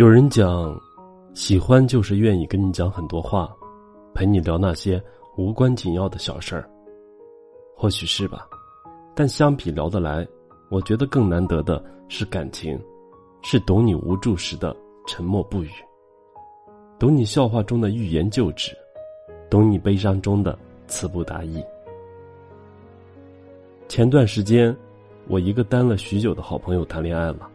有人讲，喜欢就是愿意跟你讲很多话，陪你聊那些无关紧要的小事儿。或许是吧，但相比聊得来，我觉得更难得的是感情，是懂你无助时的沉默不语，懂你笑话中的欲言就止，懂你悲伤中的词不达意。前段时间，我一个单了许久的好朋友谈恋爱了，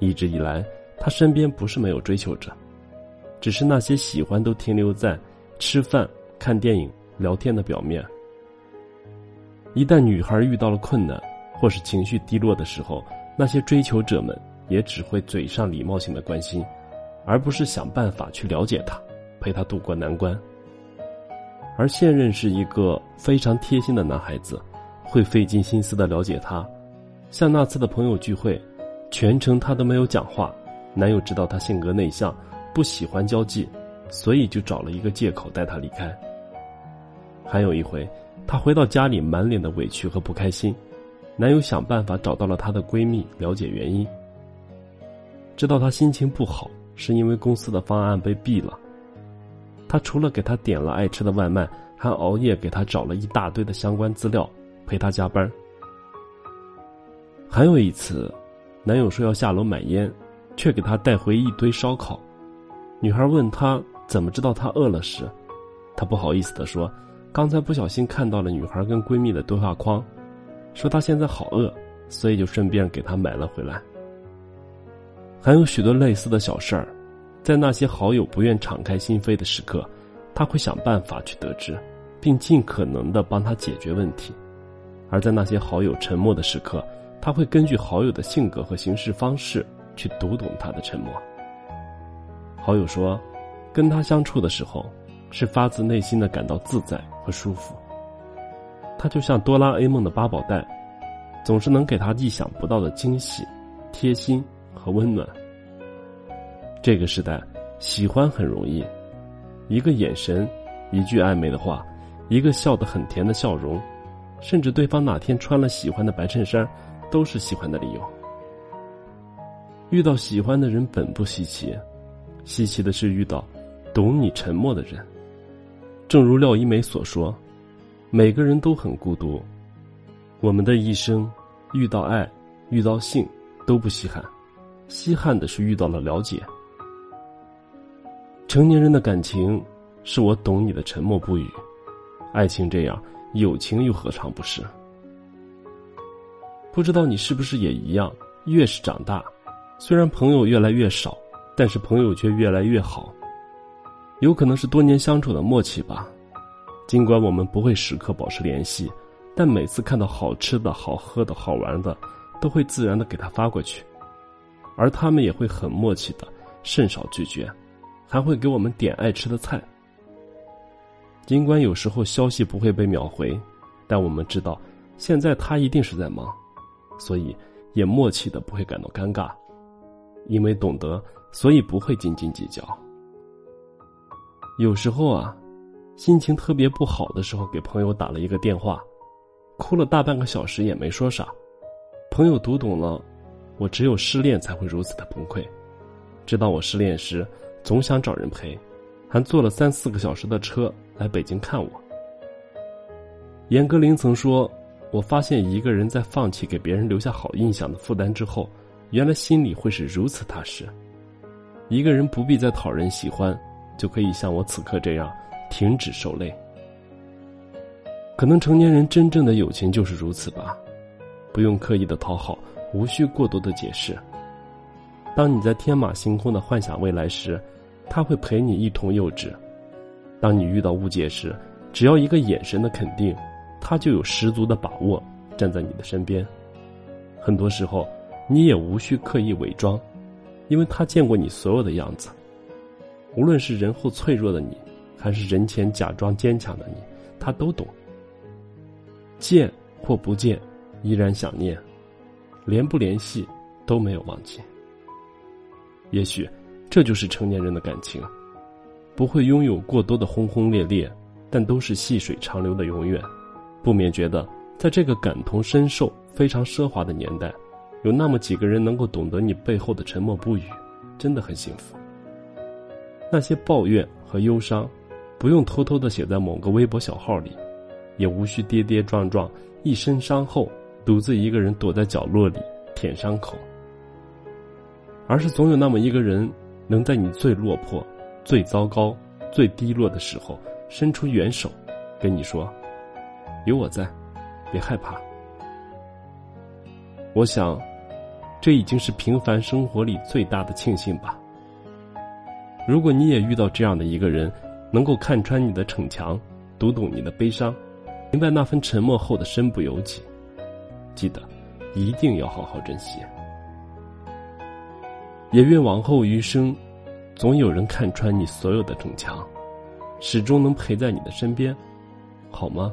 一直以来，他身边不是没有追求者，只是那些喜欢都停留在吃饭、看电影、聊天的表面。一旦女孩遇到了困难，或是情绪低落的时候，那些追求者们也只会嘴上礼貌性的关心，而不是想办法去了解她，陪她度过难关。而现任是一个非常贴心的男孩子，会费尽心思的了解她。像那次的朋友聚会，全程他都没有讲话，男友知道她性格内向，不喜欢交际，所以就找了一个借口带她离开。还有一回。她回到家里，满脸的委屈和不开心。男友想办法找到了她的闺蜜，了解原因。知道她心情不好，是因为公司的方案被毙了。他除了给她点了爱吃的外卖，还熬夜给她找了一大堆的相关资料，陪她加班。还有一次，男友说要下楼买烟，却给他带回一堆烧烤。女孩问他怎么知道他饿了时，他不好意思的说。刚才不小心看到了女孩跟闺蜜的对话框，说她现在好饿，所以就顺便给她买了回来。还有许多类似的小事儿，在那些好友不愿敞开心扉的时刻，他会想办法去得知，并尽可能的帮他解决问题；而在那些好友沉默的时刻，他会根据好友的性格和行事方式去读懂他的沉默。好友说，跟他相处的时候。是发自内心的感到自在和舒服。他就像哆啦 A 梦的八宝袋，总是能给他意想不到的惊喜、贴心和温暖。这个时代，喜欢很容易，一个眼神，一句暧昧的话，一个笑得很甜的笑容，甚至对方哪天穿了喜欢的白衬衫，都是喜欢的理由。遇到喜欢的人本不稀奇，稀奇的是遇到懂你沉默的人。正如廖一梅所说：“每个人都很孤独，我们的一生，遇到爱，遇到性，都不稀罕，稀罕的是遇到了了解。成年人的感情，是我懂你的沉默不语，爱情这样，友情又何尝不是？不知道你是不是也一样？越是长大，虽然朋友越来越少，但是朋友却越来越好。”有可能是多年相处的默契吧，尽管我们不会时刻保持联系，但每次看到好吃的好喝的好玩的，都会自然的给他发过去，而他们也会很默契的，甚少拒绝，还会给我们点爱吃的菜。尽管有时候消息不会被秒回，但我们知道，现在他一定是在忙，所以也默契的不会感到尴尬，因为懂得，所以不会斤斤计较。有时候啊，心情特别不好的时候，给朋友打了一个电话，哭了大半个小时也没说啥。朋友读懂了，我只有失恋才会如此的崩溃。知道我失恋时，总想找人陪，还坐了三四个小时的车来北京看我。严歌苓曾说：“我发现一个人在放弃给别人留下好印象的负担之后，原来心里会是如此踏实。一个人不必再讨人喜欢。”就可以像我此刻这样停止受累。可能成年人真正的友情就是如此吧，不用刻意的讨好，无需过多的解释。当你在天马行空的幻想未来时，他会陪你一同幼稚；当你遇到误解时，只要一个眼神的肯定，他就有十足的把握站在你的身边。很多时候，你也无需刻意伪装，因为他见过你所有的样子。无论是人后脆弱的你，还是人前假装坚强的你，他都懂。见或不见，依然想念；联不联系，都没有忘记。也许，这就是成年人的感情，不会拥有过多的轰轰烈烈，但都是细水长流的永远。不免觉得，在这个感同身受、非常奢华的年代，有那么几个人能够懂得你背后的沉默不语，真的很幸福。那些抱怨和忧伤，不用偷偷的写在某个微博小号里，也无需跌跌撞撞，一身伤后独自一个人躲在角落里舔伤口。而是总有那么一个人，能在你最落魄、最糟糕、最低落的时候，伸出援手，跟你说：“有我在，别害怕。”我想，这已经是平凡生活里最大的庆幸吧。如果你也遇到这样的一个人，能够看穿你的逞强，读懂你的悲伤，明白那份沉默后的身不由己，记得一定要好好珍惜。也愿往后余生，总有人看穿你所有的逞强，始终能陪在你的身边，好吗？